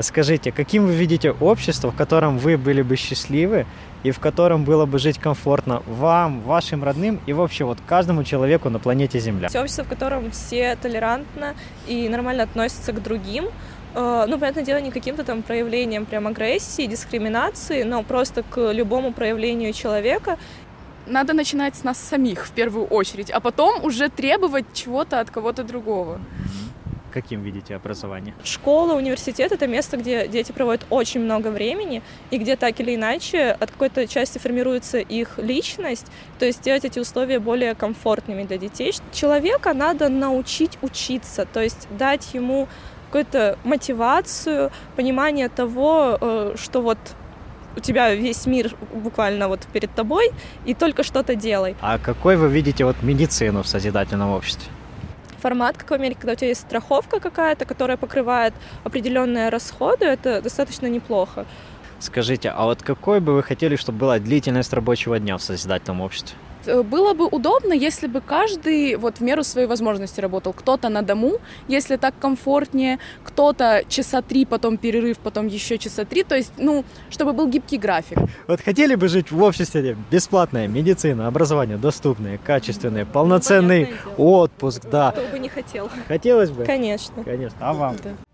Скажите, каким вы видите общество, в котором вы были бы счастливы и в котором было бы жить комфортно вам, вашим родным и вообще вот каждому человеку на планете Земля? Общество, в котором все толерантно и нормально относятся к другим, э, ну, понятное дело, не каким-то там проявлением прям агрессии, дискриминации, но просто к любому проявлению человека. Надо начинать с нас самих в первую очередь, а потом уже требовать чего-то от кого-то другого. Каким видите образование? Школа, университет — это место, где дети проводят очень много времени, и где так или иначе от какой-то части формируется их личность, то есть сделать эти условия более комфортными для детей. Человека надо научить учиться, то есть дать ему какую-то мотивацию, понимание того, э, что вот у тебя весь мир буквально вот перед тобой, и только что-то делай. А какой вы видите вот медицину в созидательном обществе? Формат, как в Америке, когда у тебя есть страховка какая-то, которая покрывает определенные расходы, это достаточно неплохо. Скажите, а вот какой бы вы хотели, чтобы была длительность рабочего дня в созидательном обществе? Э, было бы удобно, если бы каждый вот в меру своей возможности работал. Кто-то на дому, если так комфортнее, кто-то часа три, потом перерыв, потом еще часа три. То есть, ну, чтобы был гибкий график. Вот хотели бы жить в обществе бесплатная медицина, образование доступное, качественное, полноценный отпуск, да. Кто бы не хотел. Хотелось бы? Конечно. Конечно. А вам? Да.